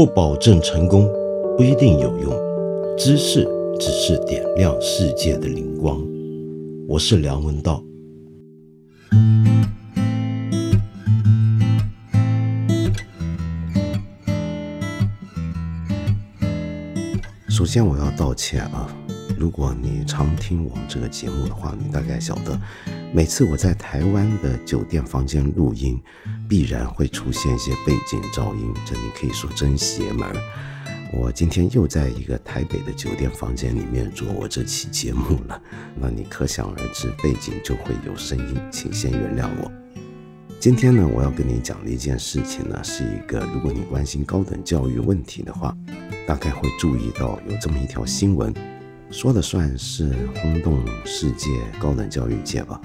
不保证成功，不一定有用。知识只是点亮世界的灵光。我是梁文道。首先，我要道歉啊！如果你常听我们这个节目的话，你大概晓得，每次我在台湾的酒店房间录音，必然会出现一些背景噪音，这你可以说真邪门。我今天又在一个台北的酒店房间里面做我这期节目了，那你可想而知，背景就会有声音，请先原谅我。今天呢，我要跟你讲的一件事情呢，是一个如果你关心高等教育问题的话，大概会注意到有这么一条新闻。说的算是轰动世界高等教育界吧，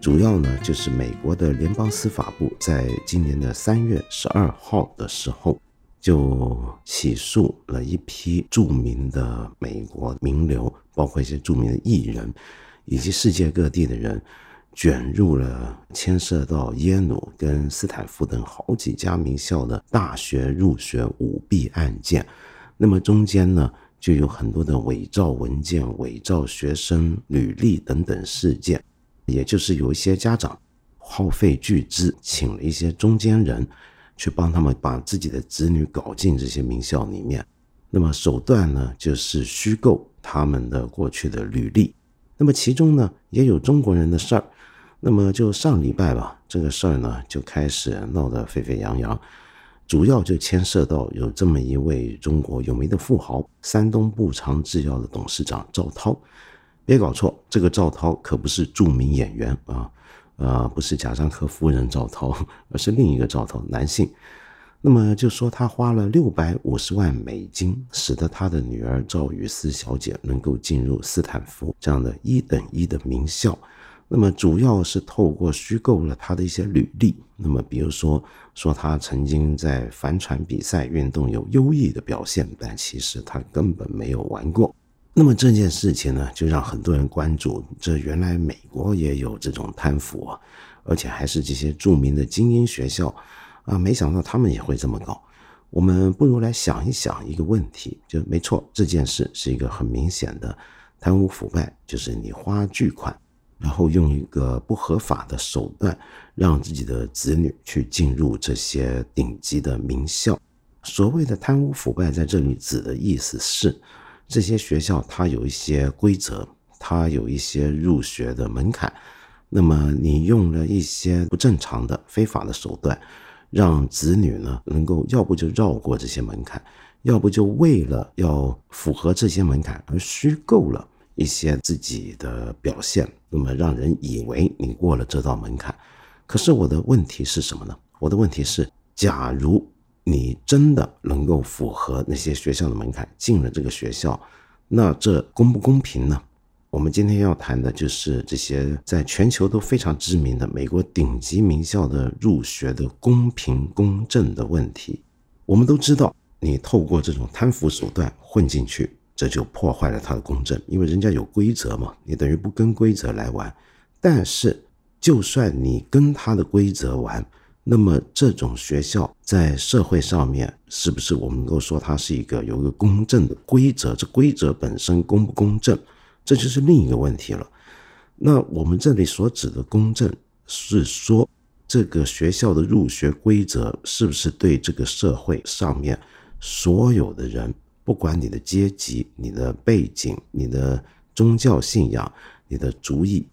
主要呢就是美国的联邦司法部在今年的三月十二号的时候，就起诉了一批著名的美国名流，包括一些著名的艺人，以及世界各地的人，卷入了牵涉到耶鲁跟斯坦福等好几家名校的大学入学舞弊案件。那么中间呢？就有很多的伪造文件、伪造学生履历等等事件，也就是有一些家长耗费巨资，请了一些中间人去帮他们把自己的子女搞进这些名校里面。那么手段呢，就是虚构他们的过去的履历。那么其中呢，也有中国人的事儿。那么就上礼拜吧，这个事儿呢就开始闹得沸沸扬扬。主要就牵涉到有这么一位中国有名的富豪，山东步长制药的董事长赵涛。别搞错，这个赵涛可不是著名演员啊，呃，不是贾樟柯夫人赵涛，而是另一个赵涛，男性。那么就说他花了六百五十万美金，使得他的女儿赵雨思小姐能够进入斯坦福这样的一等一的名校。那么主要是透过虚构了他的一些履历，那么比如说说他曾经在帆船比赛运动有优异的表现，但其实他根本没有玩过。那么这件事情呢，就让很多人关注，这原来美国也有这种贪腐啊，而且还是这些著名的精英学校啊，没想到他们也会这么搞。我们不如来想一想一个问题，就没错，这件事是一个很明显的贪污腐败，就是你花巨款。然后用一个不合法的手段，让自己的子女去进入这些顶级的名校。所谓的贪污腐败，在这里指的意思是，这些学校它有一些规则，它有一些入学的门槛。那么你用了一些不正常的、非法的手段，让子女呢能够要不就绕过这些门槛，要不就为了要符合这些门槛而虚构了。一些自己的表现，那么让人以为你过了这道门槛。可是我的问题是什么呢？我的问题是，假如你真的能够符合那些学校的门槛，进了这个学校，那这公不公平呢？我们今天要谈的就是这些在全球都非常知名的美国顶级名校的入学的公平公正的问题。我们都知道，你透过这种贪腐手段混进去。这就破坏了他的公正，因为人家有规则嘛，你等于不跟规则来玩。但是，就算你跟他的规则玩，那么这种学校在社会上面是不是我们能够说它是一个有一个公正的规则？这规则本身公不公正，这就是另一个问题了。那我们这里所指的公正，是说这个学校的入学规则是不是对这个社会上面所有的人？不管你的阶级、你的背景、你的宗教信仰、你的主意，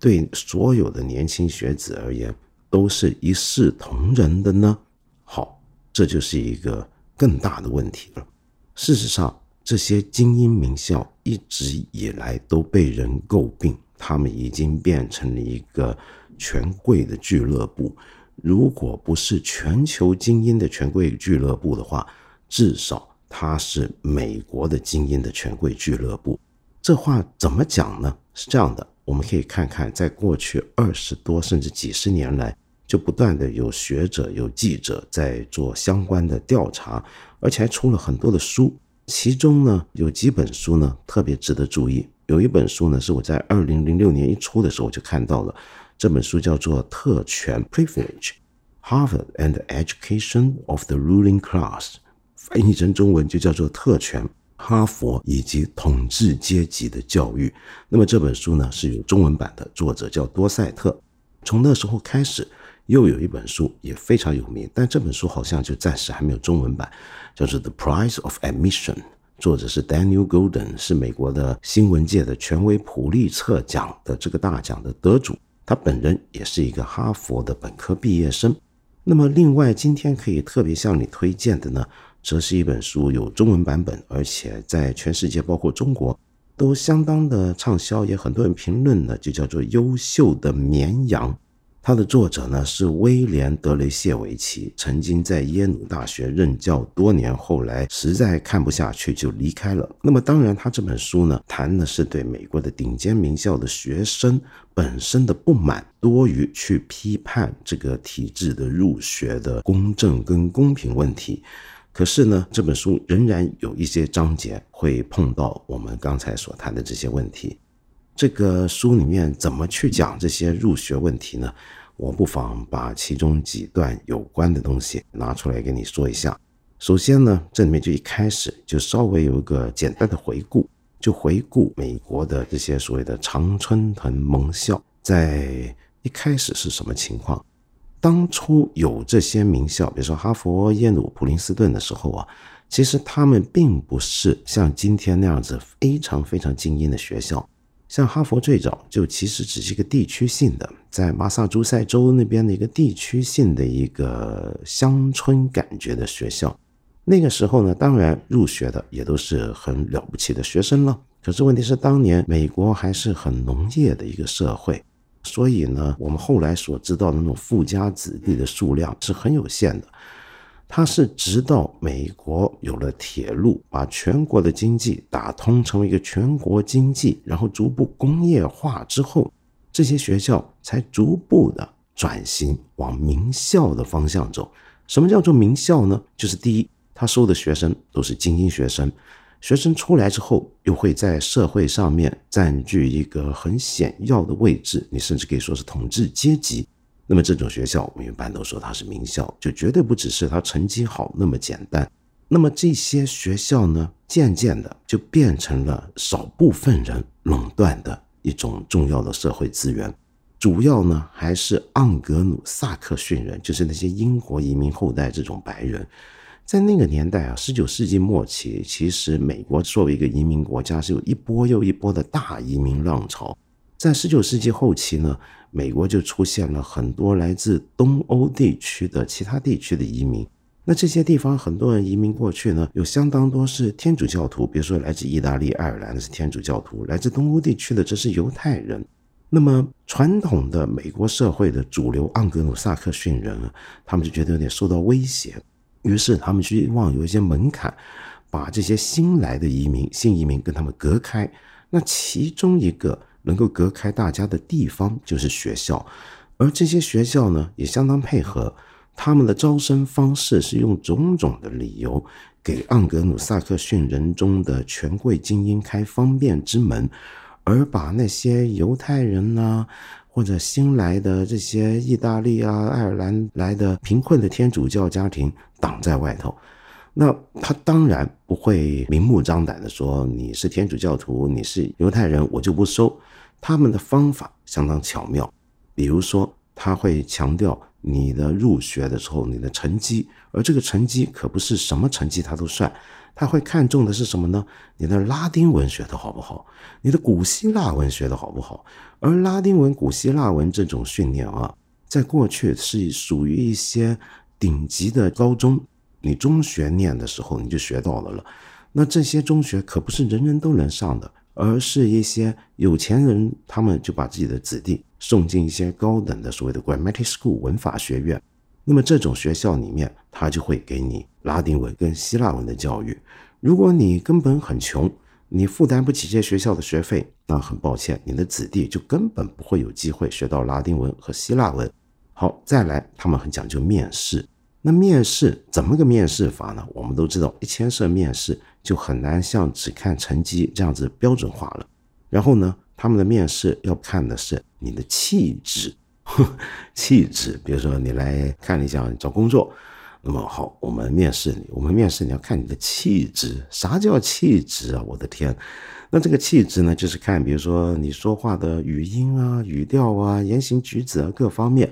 对所有的年轻学子而言，都是一视同仁的呢？好，这就是一个更大的问题了。事实上，这些精英名校一直以来都被人诟病，他们已经变成了一个权贵的俱乐部。如果不是全球精英的权贵俱乐部的话，至少。它是美国的精英的权贵俱乐部，这话怎么讲呢？是这样的，我们可以看看，在过去二十多甚至几十年来，就不断的有学者、有记者在做相关的调查，而且还出了很多的书。其中呢，有几本书呢特别值得注意。有一本书呢，是我在二零零六年一出的时候就看到了，这本书叫做《特权 （Privilege）：Harvard and Education of the Ruling Class）。翻译成中文就叫做《特权、哈佛以及统治阶级的教育》。那么这本书呢是有中文版的，作者叫多塞特。从那时候开始，又有一本书也非常有名，但这本书好像就暂时还没有中文版，叫做《The Price of Admission》。作者是 Daniel Golden，是美国的新闻界的权威普利策奖的这个大奖的得主。他本人也是一个哈佛的本科毕业生。那么，另外今天可以特别向你推荐的呢，则是一本书，有中文版本，而且在全世界，包括中国，都相当的畅销，也很多人评论呢，就叫做《优秀的绵羊》。它的作者呢是威廉·德雷谢维奇，曾经在耶鲁大学任教多年，后来实在看不下去就离开了。那么当然，他这本书呢谈的是对美国的顶尖名校的学生本身的不满，多于去批判这个体制的入学的公正跟公平问题。可是呢，这本书仍然有一些章节会碰到我们刚才所谈的这些问题。这个书里面怎么去讲这些入学问题呢？我不妨把其中几段有关的东西拿出来跟你说一下。首先呢，这里面就一开始就稍微有一个简单的回顾，就回顾美国的这些所谓的常春藤盟校在一开始是什么情况。当初有这些名校，比如说哈佛、耶鲁、普林斯顿的时候啊，其实他们并不是像今天那样子非常非常精英的学校。像哈佛最早就其实只是一个地区性的，在马萨诸塞州那边的一个地区性的一个乡村感觉的学校。那个时候呢，当然入学的也都是很了不起的学生了。可是问题是，当年美国还是很农业的一个社会，所以呢，我们后来所知道的那种富家子弟的数量是很有限的。它是直到美国有了铁路，把全国的经济打通，成为一个全国经济，然后逐步工业化之后，这些学校才逐步的转型往名校的方向走。什么叫做名校呢？就是第一，他收的学生都是精英学生，学生出来之后又会在社会上面占据一个很显要的位置，你甚至可以说是统治阶级。那么这种学校，我们一般都说它是名校，就绝对不只是它成绩好那么简单。那么这些学校呢，渐渐的就变成了少部分人垄断的一种重要的社会资源，主要呢还是盎格鲁撒克逊人，就是那些英国移民后代这种白人。在那个年代啊，十九世纪末期，其实美国作为一个移民国家，是有一波又一波的大移民浪潮。在十九世纪后期呢。美国就出现了很多来自东欧地区的其他地区的移民，那这些地方很多人移民过去呢，有相当多是天主教徒，比如说来自意大利、爱尔兰的是天主教徒，来自东欧地区的则是犹太人。那么传统的美国社会的主流盎格鲁撒克逊人，他们就觉得有点受到威胁，于是他们希望有一些门槛，把这些新来的移民、新移民跟他们隔开。那其中一个。能够隔开大家的地方就是学校，而这些学校呢也相当配合，他们的招生方式是用种种的理由给盎格鲁撒克逊人中的权贵精英开方便之门，而把那些犹太人呐或者新来的这些意大利啊、爱尔兰来的贫困的天主教家庭挡在外头。那他当然不会明目张胆的说你是天主教徒，你是犹太人，我就不收。他们的方法相当巧妙，比如说他会强调你的入学的时候你的成绩，而这个成绩可不是什么成绩他都算，他会看重的是什么呢？你的拉丁文学的好不好？你的古希腊文学的好不好？而拉丁文、古希腊文这种训练啊，在过去是属于一些顶级的高中，你中学念的时候你就学到了了，那这些中学可不是人人都能上的。而是一些有钱人，他们就把自己的子弟送进一些高等的所谓的 grammar school 文法学院。那么这种学校里面，他就会给你拉丁文跟希腊文的教育。如果你根本很穷，你负担不起这些学校的学费，那很抱歉，你的子弟就根本不会有机会学到拉丁文和希腊文。好，再来，他们很讲究面试。那面试怎么个面试法呢？我们都知道，一千次面试。就很难像只看成绩这样子标准化了。然后呢，他们的面试要看的是你的气质，气质。比如说你来看你想找工作，那么好，我们面试你，我们面试你要看你的气质。啥叫气质啊？我的天！那这个气质呢，就是看，比如说你说话的语音啊、语调啊、言行举止啊各方面。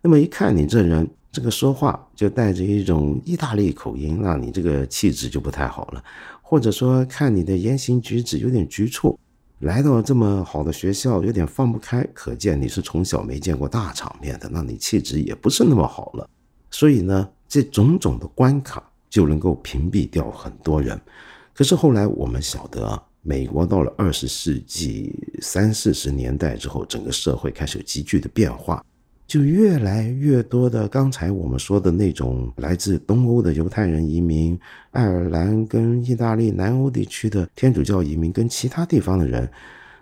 那么一看你这人，这个说话就带着一种意大利口音，那你这个气质就不太好了。或者说看你的言行举止有点局促，来到这么好的学校有点放不开，可见你是从小没见过大场面的，那你气质也不是那么好了。所以呢。这种种的关卡就能够屏蔽掉很多人，可是后来我们晓得啊，美国到了二十世纪三四十年代之后，整个社会开始有急剧的变化，就越来越多的刚才我们说的那种来自东欧的犹太人移民、爱尔兰跟意大利南欧地区的天主教移民跟其他地方的人，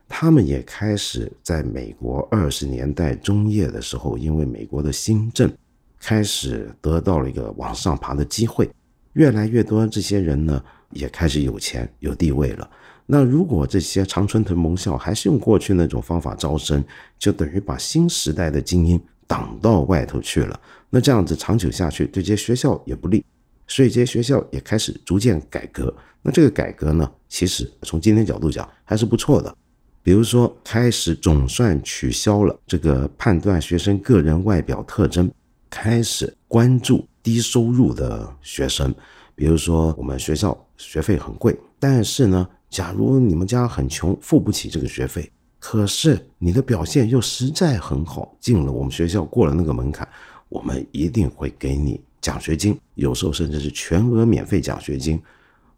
他们也开始在美国二十年代中叶的时候，因为美国的新政。开始得到了一个往上爬的机会，越来越多这些人呢也开始有钱有地位了。那如果这些常春藤盟校还是用过去那种方法招生，就等于把新时代的精英挡到外头去了。那这样子长久下去，对这些学校也不利。所以这些学校也开始逐渐改革。那这个改革呢，其实从今天角度讲还是不错的。比如说，开始总算取消了这个判断学生个人外表特征。开始关注低收入的学生，比如说我们学校学费很贵，但是呢，假如你们家很穷，付不起这个学费，可是你的表现又实在很好，进了我们学校过了那个门槛，我们一定会给你奖学金，有时候甚至是全额免费奖学金。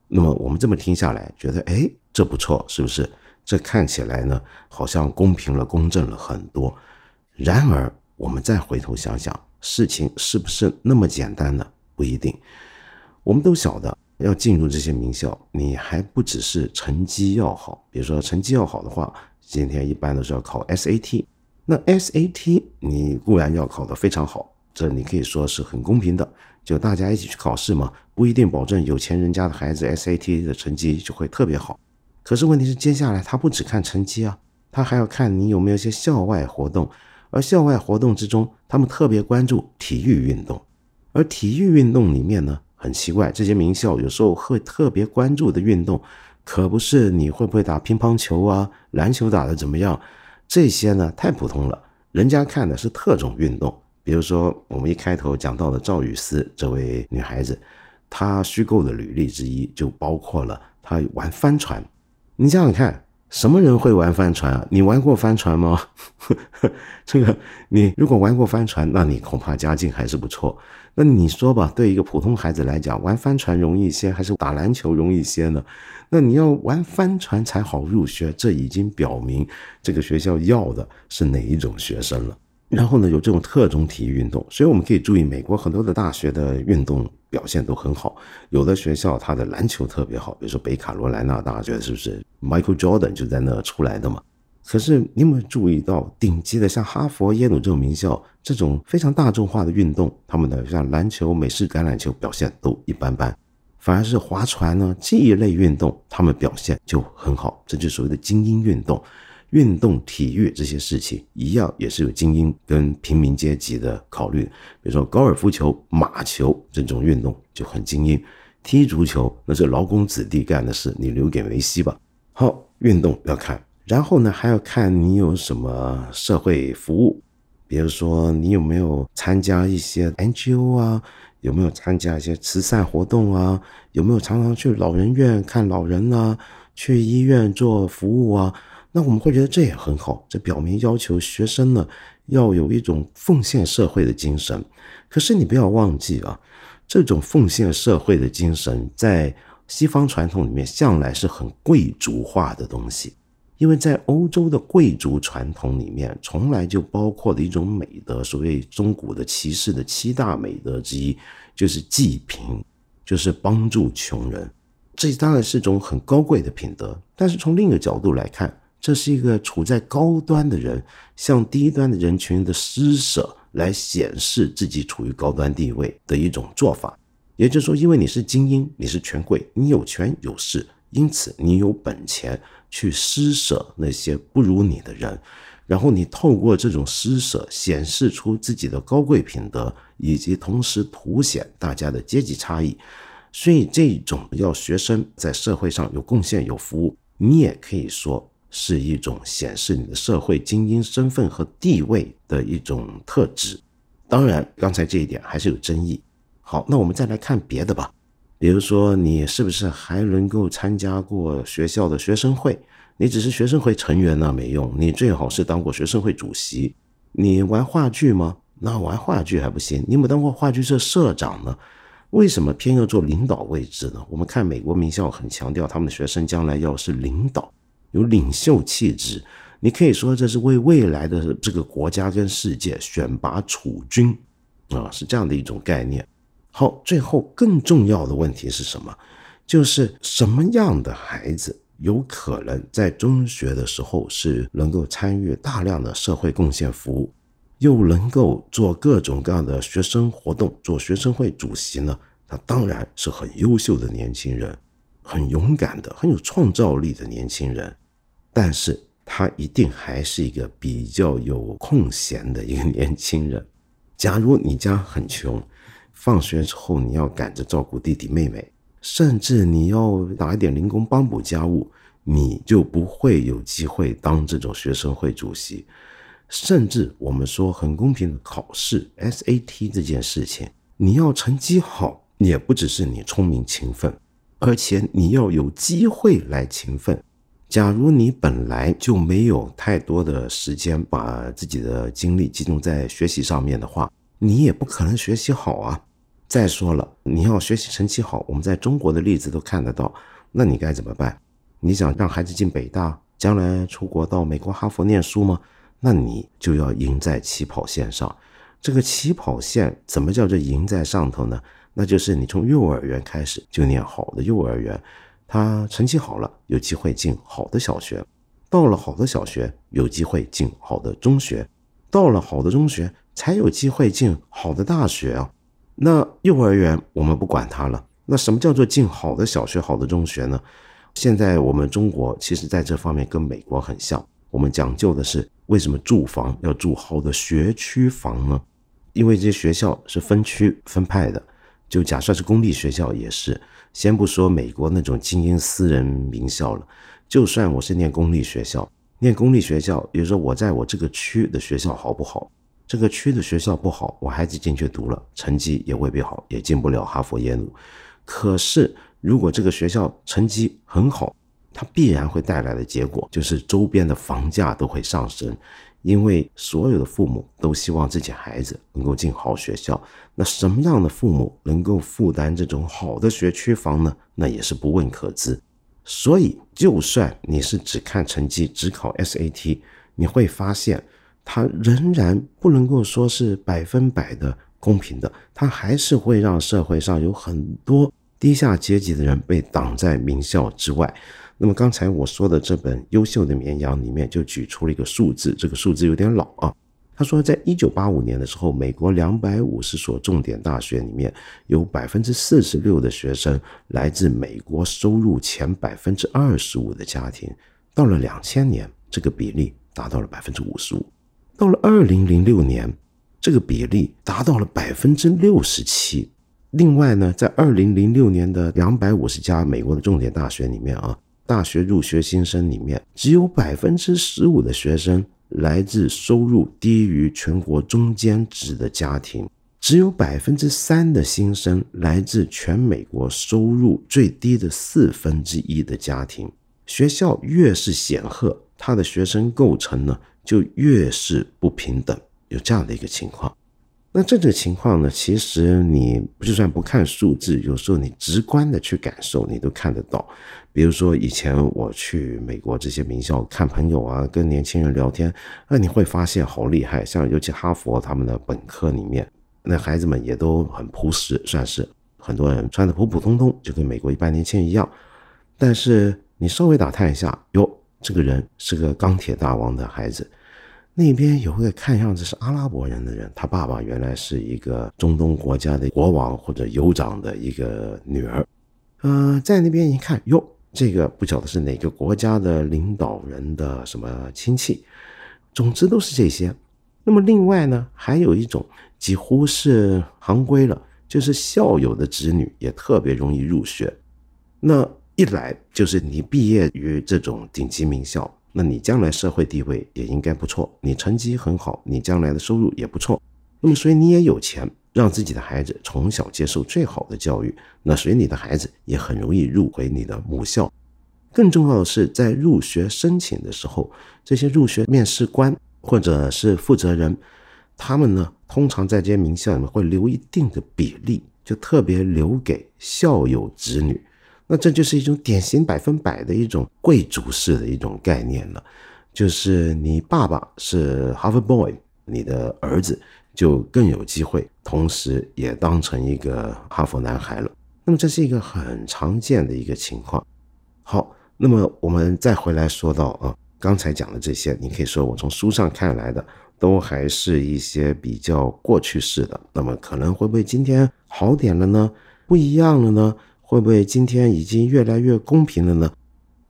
那么我们这么听下来，觉得哎，这不错，是不是？这看起来呢，好像公平了、公正了很多。然而，我们再回头想想。事情是不是那么简单呢？不一定。我们都晓得，要进入这些名校，你还不只是成绩要好。比如说，成绩要好的话，今天一般都是要考 SAT。那 SAT 你固然要考得非常好，这你可以说是很公平的，就大家一起去考试嘛，不一定保证有钱人家的孩子 SAT 的成绩就会特别好。可是问题是，接下来他不只看成绩啊，他还要看你有没有一些校外活动。而校外活动之中，他们特别关注体育运动，而体育运动里面呢，很奇怪，这些名校有时候会特别关注的运动，可不是你会不会打乒乓球啊、篮球打得怎么样，这些呢太普通了，人家看的是特种运动。比如说我们一开头讲到的赵雨思这位女孩子，她虚构的履历之一就包括了她玩帆船，你想想看。什么人会玩帆船啊？你玩过帆船吗？这个你如果玩过帆船，那你恐怕家境还是不错。那你说吧，对一个普通孩子来讲，玩帆船容易些，还是打篮球容易些呢？那你要玩帆船才好入学，这已经表明这个学校要的是哪一种学生了。然后呢，有这种特种体育运动，所以我们可以注意，美国很多的大学的运动表现都很好。有的学校它的篮球特别好，比如说北卡罗来纳大学，是不是 Michael Jordan 就在那出来的嘛？可是你有没有注意到，顶级的像哈佛、耶鲁这种名校，这种非常大众化的运动，他们的像篮球、美式橄榄球表现都一般般，反而是划船呢这一类运动，他们表现就很好，这就所谓的精英运动。运动、体育这些事情一样，也是有精英跟平民阶级的考虑。比如说高尔夫球、马球这种运动就很精英，踢足球那是劳工子弟干的事，你留给梅西吧。好，运动要看，然后呢还要看你有什么社会服务，比如说你有没有参加一些 NGO 啊，有没有参加一些慈善活动啊，有没有常常去老人院看老人啊，去医院做服务啊。那我们会觉得这也很好，这表明要求学生呢要有一种奉献社会的精神。可是你不要忘记啊，这种奉献社会的精神在西方传统里面向来是很贵族化的东西，因为在欧洲的贵族传统里面，从来就包括了一种美德，所谓中古的骑士的七大美德之一，就是济贫，就是帮助穷人。这当然是种很高贵的品德，但是从另一个角度来看。这是一个处在高端的人向低端的人群的施舍，来显示自己处于高端地位的一种做法。也就是说，因为你是精英，你是权贵，你有权有势，因此你有本钱去施舍那些不如你的人。然后你透过这种施舍显示出自己的高贵品德，以及同时凸显大家的阶级差异。所以这种要学生在社会上有贡献、有服务，你也可以说是一种显示你的社会精英身份和地位的一种特质。当然，刚才这一点还是有争议。好，那我们再来看别的吧。比如说，你是不是还能够参加过学校的学生会？你只是学生会成员那没用，你最好是当过学生会主席。你玩话剧吗？那玩话剧还不行。你有没有当过话剧社社长呢？为什么偏要做领导位置呢？我们看美国名校很强调他们的学生将来要是领导，有领袖气质。你可以说这是为未来的这个国家跟世界选拔储君啊，是这样的一种概念。好，最后更重要的问题是什么？就是什么样的孩子？有可能在中学的时候是能够参与大量的社会贡献服务，又能够做各种各样的学生活动，做学生会主席呢？他当然是很优秀的年轻人，很勇敢的、很有创造力的年轻人。但是他一定还是一个比较有空闲的一个年轻人。假如你家很穷，放学之后你要赶着照顾弟弟妹妹。甚至你要打一点零工帮补家务，你就不会有机会当这种学生会主席。甚至我们说很公平的考试 SAT 这件事情，你要成绩好，也不只是你聪明勤奋，而且你要有机会来勤奋。假如你本来就没有太多的时间把自己的精力集中在学习上面的话，你也不可能学习好啊。再说了，你要学习成绩好，我们在中国的例子都看得到。那你该怎么办？你想让孩子进北大，将来出国到美国哈佛念书吗？那你就要赢在起跑线上。这个起跑线怎么叫做赢在上头呢？那就是你从幼儿园开始就念好的幼儿园，他成绩好了，有机会进好的小学；到了好的小学，有机会进好的中学；到了好的中学，才有机会进好的大学啊。那幼儿园我们不管它了。那什么叫做进好的小学、好的中学呢？现在我们中国其实在这方面跟美国很像。我们讲究的是为什么住房要住好的学区房呢？因为这些学校是分区分派的。就假设是公立学校也是。先不说美国那种精英私人名校了，就算我是念公立学校，念公立学校，比如说我在我这个区的学校好不好？这个区的学校不好，我孩子进去读了，成绩也未必好，也进不了哈佛、耶鲁。可是，如果这个学校成绩很好，它必然会带来的结果就是周边的房价都会上升，因为所有的父母都希望自己孩子能够进好学校。那什么样的父母能够负担这种好的学区房呢？那也是不问可知。所以，就算你是只看成绩，只考 SAT，你会发现。它仍然不能够说是百分百的公平的，它还是会让社会上有很多低下阶级的人被挡在名校之外。那么刚才我说的这本《优秀的绵羊》里面就举出了一个数字，这个数字有点老啊。他说，在一九八五年的时候，美国两百五十所重点大学里面有百分之四十六的学生来自美国收入前百分之二十五的家庭，到了两千年，这个比例达到了百分之五十五。到了二零零六年，这个比例达到了百分之六十七。另外呢，在二零零六年的两百五十家美国的重点大学里面啊，大学入学新生里面只有百分之十五的学生来自收入低于全国中间值的家庭，只有百分之三的新生来自全美国收入最低的四分之一的家庭。学校越是显赫，它的学生构成呢？就越是不平等，有这样的一个情况。那这种情况呢，其实你就算不看数字，有时候你直观的去感受，你都看得到。比如说以前我去美国这些名校看朋友啊，跟年轻人聊天，那你会发现好厉害。像尤其哈佛他们的本科里面，那孩子们也都很朴实，算是很多人穿的普普通通，就跟美国一般年轻人一样。但是你稍微打探一下，哟，这个人是个钢铁大王的孩子。那边有个看样子是阿拉伯人的人，他爸爸原来是一个中东国家的国王或者酋长的一个女儿，呃，在那边一看，哟，这个不晓得是哪个国家的领导人的什么亲戚，总之都是这些。那么另外呢，还有一种几乎是行规了，就是校友的子女也特别容易入学。那一来就是你毕业于这种顶级名校，那你将来社会地位也应该不错，你成绩很好，你将来的收入也不错。那么所以你也有钱，让自己的孩子从小接受最好的教育，那所以你的孩子也很容易入回你的母校。更重要的是，在入学申请的时候，这些入学面试官或者是负责人，他们呢，通常在这些名校里面会留一定的比例，就特别留给校友子女。那这就是一种典型百分百的一种贵族式的一种概念了，就是你爸爸是哈佛 boy，你的儿子就更有机会，同时也当成一个哈佛男孩了。那么这是一个很常见的一个情况。好。那么我们再回来说到啊，刚才讲的这些，你可以说我从书上看来的，都还是一些比较过去式的。那么可能会不会今天好点了呢？不一样了呢？会不会今天已经越来越公平了呢？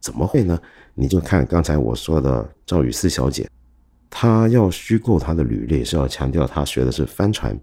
怎么会呢？你就看刚才我说的赵雨思小姐，她要虚构她的履历，是要强调她学的是帆船。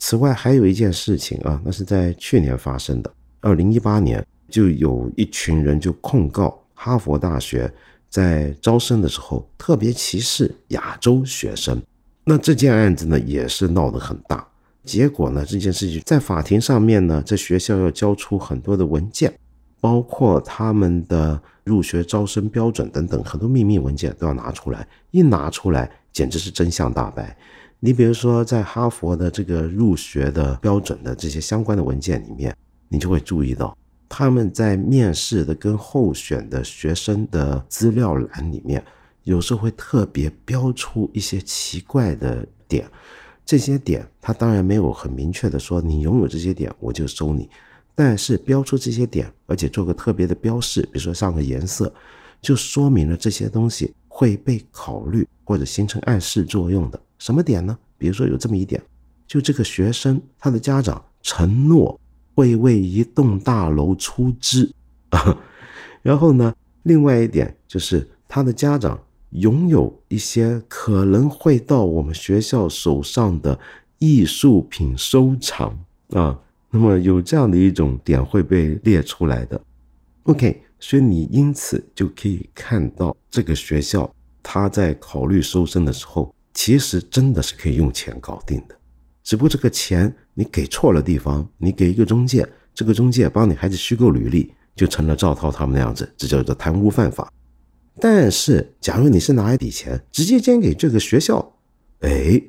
此外还有一件事情啊，那是在去年发生的，二零一八年就有一群人就控告。哈佛大学在招生的时候特别歧视亚洲学生，那这件案子呢也是闹得很大。结果呢，这件事情在法庭上面呢，在学校要交出很多的文件，包括他们的入学招生标准等等，很多秘密文件都要拿出来。一拿出来，简直是真相大白。你比如说，在哈佛的这个入学的标准的这些相关的文件里面，你就会注意到。他们在面试的跟候选的学生的资料栏里面，有时候会特别标出一些奇怪的点。这些点，他当然没有很明确的说你拥有这些点我就收你，但是标出这些点，而且做个特别的标示，比如说上个颜色，就说明了这些东西会被考虑或者形成暗示作用的。什么点呢？比如说有这么一点，就这个学生他的家长承诺。会为一栋大楼出资啊，然后呢，另外一点就是他的家长拥有一些可能会到我们学校手上的艺术品收藏啊，那么有这样的一种点会被列出来的。OK，所以你因此就可以看到这个学校他在考虑收生的时候，其实真的是可以用钱搞定的。只不过这个钱你给错了地方，你给一个中介，这个中介帮你孩子虚构履历，就成了赵涛他们那样子，这叫做贪污犯法。但是，假如你是拿一笔钱直接捐给这个学校，哎，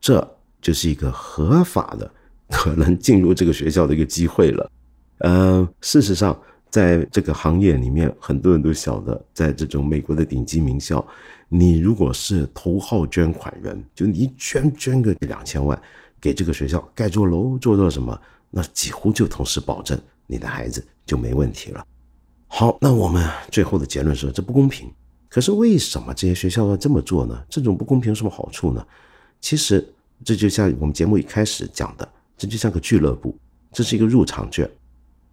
这就是一个合法的可能进入这个学校的一个机会了。呃，事实上，在这个行业里面，很多人都晓得，在这种美国的顶级名校，你如果是头号捐款人，就你捐捐个两千万。给这个学校盖座楼，做做什么？那几乎就同时保证你的孩子就没问题了。好，那我们最后的结论是这不公平。可是为什么这些学校要这么做呢？这种不公平有什么好处呢？其实这就像我们节目一开始讲的，这就像个俱乐部，这是一个入场券。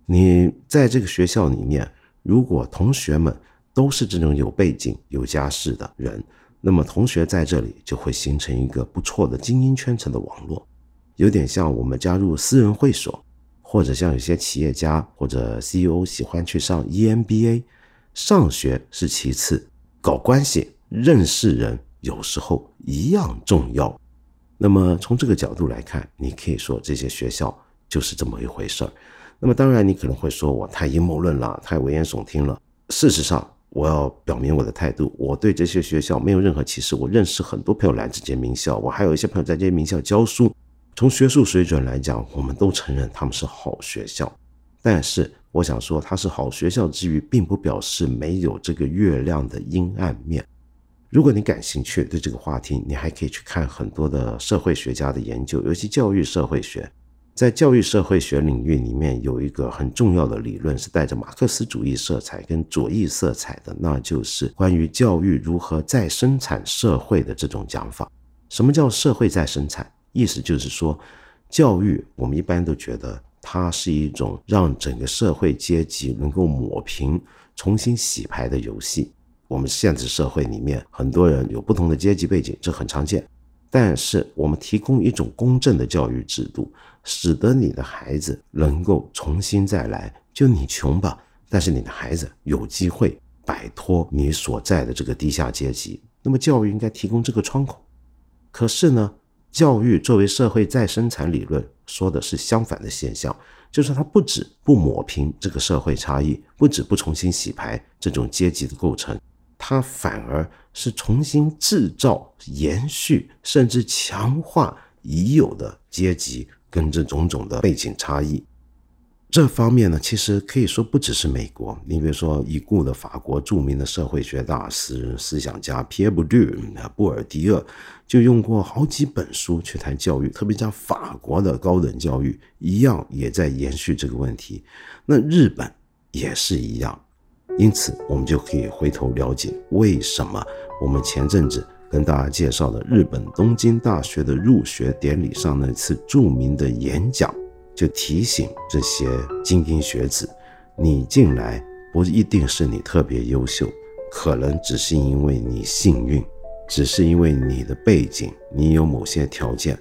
你在这个学校里面，如果同学们都是这种有背景、有家世的人，那么同学在这里就会形成一个不错的精英圈层的网络。有点像我们加入私人会所，或者像有些企业家或者 CEO 喜欢去上 EMBA，上学是其次，搞关系、认识人有时候一样重要。那么从这个角度来看，你可以说这些学校就是这么一回事儿。那么当然，你可能会说我太阴谋论了，太危言耸听了。事实上，我要表明我的态度，我对这些学校没有任何歧视。我认识很多朋友来这些名校，我还有一些朋友在这些名校教书。从学术水准来讲，我们都承认他们是好学校，但是我想说，它是好学校之余，并不表示没有这个月亮的阴暗面。如果你感兴趣对这个话题，你还可以去看很多的社会学家的研究，尤其教育社会学。在教育社会学领域里面，有一个很重要的理论是带着马克思主义色彩跟左翼色彩的，那就是关于教育如何再生产社会的这种讲法。什么叫社会再生产？意思就是说，教育我们一般都觉得它是一种让整个社会阶级能够抹平、重新洗牌的游戏。我们现实社会里面很多人有不同的阶级背景，这很常见。但是我们提供一种公正的教育制度，使得你的孩子能够重新再来。就你穷吧，但是你的孩子有机会摆脱你所在的这个低下阶级。那么教育应该提供这个窗口。可是呢，教育作为社会再生产理论，说的是相反的现象，就是它不止不抹平这个社会差异，不止不重新洗牌这种阶级的构成，它反而是重新制造、延续甚至强化已有的阶级跟这种种的背景差异。这方面呢，其实可以说不只是美国。你比如说，已故的法国著名的社会学大师、思想家皮埃尔·布尔布尔迪厄，就用过好几本书去谈教育，特别像法国的高等教育一样，也在延续这个问题。那日本也是一样，因此我们就可以回头了解为什么我们前阵子跟大家介绍的日本东京大学的入学典礼上那次著名的演讲。就提醒这些精英学子，你进来不一定是你特别优秀，可能只是因为你幸运，只是因为你的背景，你有某些条件，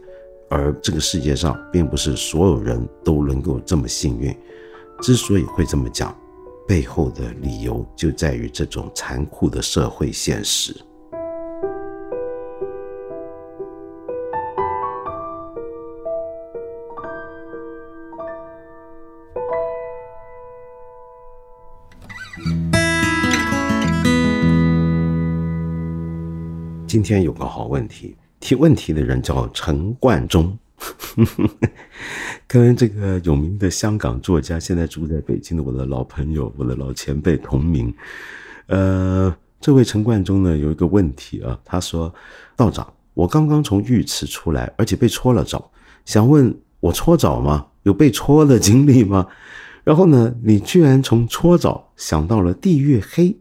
而这个世界上并不是所有人都能够这么幸运。之所以会这么讲，背后的理由就在于这种残酷的社会现实。今天有个好问题，提问题的人叫陈冠中，跟这个有名的香港作家，现在住在北京的我的老朋友，我的老前辈同名。呃，这位陈冠中呢有一个问题啊，他说：“道长，我刚刚从浴池出来，而且被搓了澡，想问我搓澡吗？有被搓的经历吗？然后呢，你居然从搓澡想到了地狱黑。”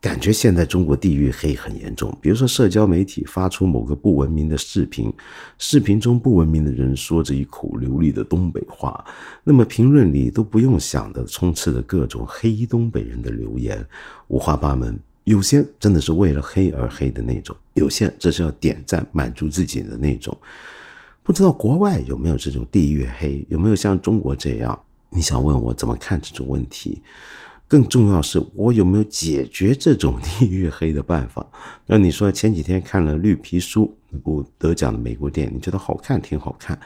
感觉现在中国地域黑很严重，比如说社交媒体发出某个不文明的视频，视频中不文明的人说着一口流利的东北话，那么评论里都不用想的充斥着各种黑东北人的留言，五花八门，有些真的是为了黑而黑的那种，有些这是要点赞满足自己的那种，不知道国外有没有这种地域黑，有没有像中国这样？你想问我怎么看这种问题？更重要是我有没有解决这种地域黑的办法？那你说前几天看了《绿皮书》那部得奖的美国电影，你觉得好看，挺好看，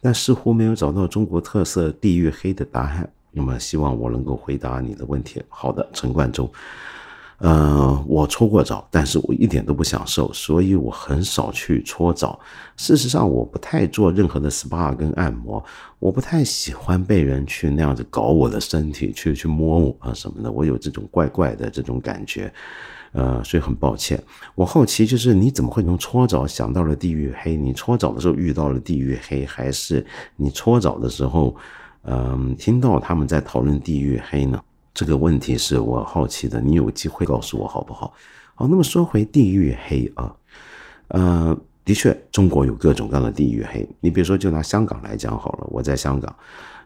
但似乎没有找到中国特色地域黑的答案。那么希望我能够回答你的问题。好的，陈冠中。呃，我搓过澡，但是我一点都不享受，所以我很少去搓澡。事实上，我不太做任何的 SPA 跟按摩，我不太喜欢被人去那样子搞我的身体，去去摸我啊什么的，我有这种怪怪的这种感觉，呃，所以很抱歉。我好奇就是你怎么会从搓澡想到了地狱黑？你搓澡的时候遇到了地狱黑，还是你搓澡的时候，嗯，听到他们在讨论地狱黑呢？这个问题是我好奇的，你有机会告诉我好不好？好，那么说回地域黑啊，呃，的确，中国有各种各样的地域黑。你比如说，就拿香港来讲好了，我在香港，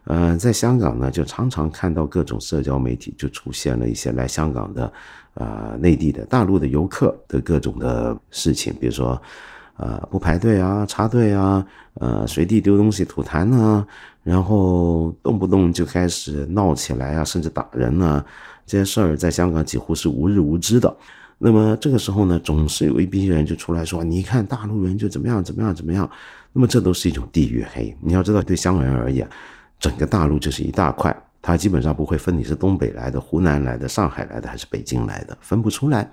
呃，在香港呢，就常常看到各种社交媒体就出现了一些来香港的，呃，内地的大陆的游客的各种的事情，比如说。呃，不排队啊，插队啊，呃，随地丢东西、吐痰啊，然后动不动就开始闹起来啊，甚至打人啊，这些事儿在香港几乎是无日无之的。那么这个时候呢，总是有一批人就出来说：“你看大陆人就怎么样怎么样怎么样。”那么这都是一种地域黑。你要知道，对香港人而言，整个大陆就是一大块，他基本上不会分你是东北来的、湖南来的、上海来的还是北京来的，分不出来。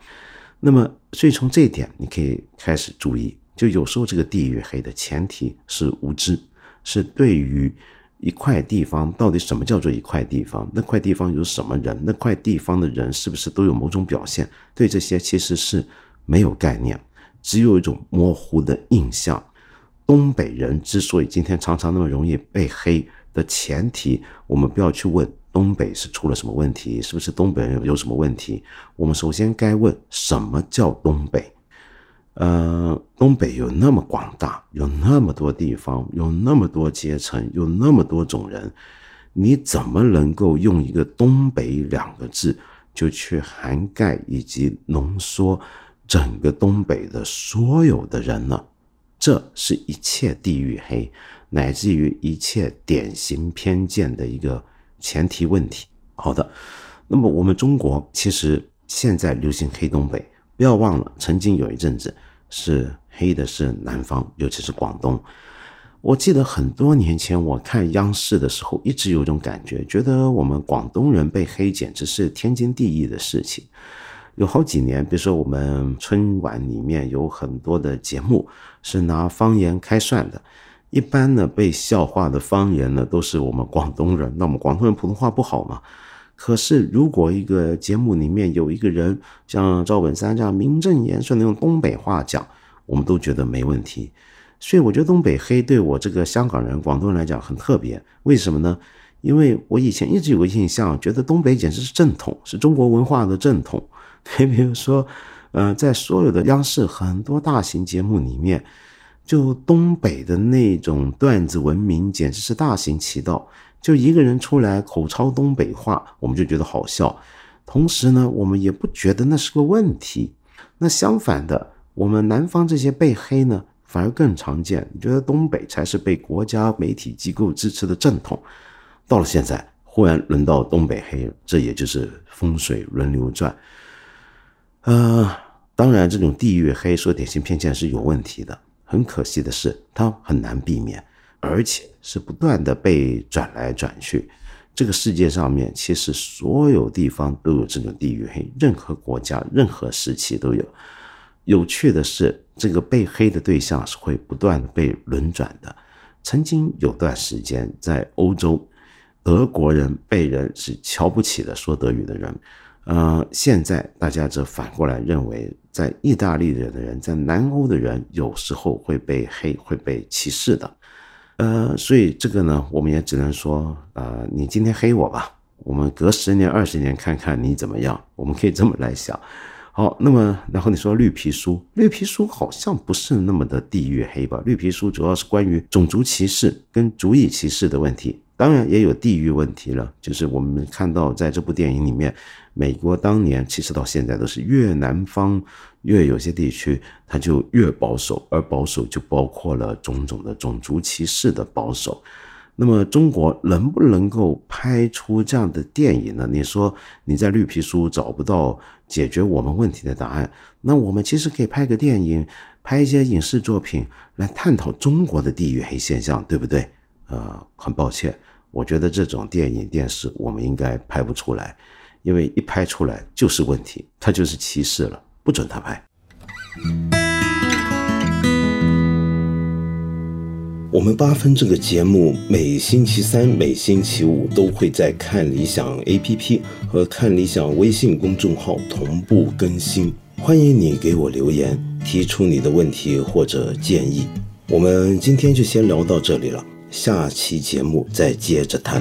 那么，所以从这一点，你可以开始注意。就有时候这个地域黑的前提是无知，是对于一块地方到底什么叫做一块地方，那块地方有什么人，那块地方的人是不是都有某种表现，对这些其实是没有概念，只有一种模糊的印象。东北人之所以今天常常那么容易被黑的前提，我们不要去问东北是出了什么问题，是不是东北人有什么问题，我们首先该问什么叫东北。呃，东北有那么广大，有那么多地方，有那么多阶层，有那么多种人，你怎么能够用一个“东北”两个字就去涵盖以及浓缩整个东北的所有的人呢。这是一切地域黑，乃至于一切典型偏见的一个前提问题。好的，那么我们中国其实现在流行黑东北，不要忘了，曾经有一阵子是黑的是南方，尤其是广东。我记得很多年前我看央视的时候，一直有种感觉，觉得我们广东人被黑简直是天经地义的事情。有好几年，比如说我们春晚里面有很多的节目是拿方言开涮的，一般呢被笑话的方言呢都是我们广东人，那我们广东人普通话不好嘛？可是如果一个节目里面有一个人像赵本山这样名正言顺的用东北话讲，我们都觉得没问题。所以我觉得东北黑对我这个香港人、广东人来讲很特别，为什么呢？因为我以前一直有个印象，觉得东北简直是正统，是中国文化的正统。你 比如说，呃，在所有的央视很多大型节目里面，就东北的那种段子文明简直是大行其道。就一个人出来口抄东北话，我们就觉得好笑，同时呢，我们也不觉得那是个问题。那相反的，我们南方这些被黑呢？反而更常见，觉得东北才是被国家媒体机构支持的正统？到了现在，忽然轮到东北黑，这也就是风水轮流转。呃，当然，这种地域黑说典型偏见是有问题的。很可惜的是，它很难避免，而且是不断的被转来转去。这个世界上面，其实所有地方都有这种地域黑，任何国家、任何时期都有。有趣的是，这个被黑的对象是会不断的被轮转的。曾经有段时间，在欧洲，德国人被人是瞧不起的，说德语的人。呃，现在大家则反过来认为，在意大利的人，在南欧的人，有时候会被黑，会被歧视的。呃，所以这个呢，我们也只能说，呃，你今天黑我吧，我们隔十年、二十年看看你怎么样。我们可以这么来想。好，那么然后你说绿皮书，绿皮书好像不是那么的地域黑吧？绿皮书主要是关于种族歧视跟族裔歧视的问题，当然也有地域问题了。就是我们看到在这部电影里面，美国当年其实到现在都是越南方越有些地区它就越保守，而保守就包括了种种的种族歧视的保守。那么中国能不能够拍出这样的电影呢？你说你在绿皮书找不到解决我们问题的答案，那我们其实可以拍个电影，拍一些影视作品来探讨中国的地域黑现象，对不对？呃，很抱歉，我觉得这种电影电视我们应该拍不出来，因为一拍出来就是问题，它就是歧视了，不准他拍。我们八分这个节目每星期三、每星期五都会在看理想 APP 和看理想微信公众号同步更新，欢迎你给我留言，提出你的问题或者建议。我们今天就先聊到这里了，下期节目再接着谈。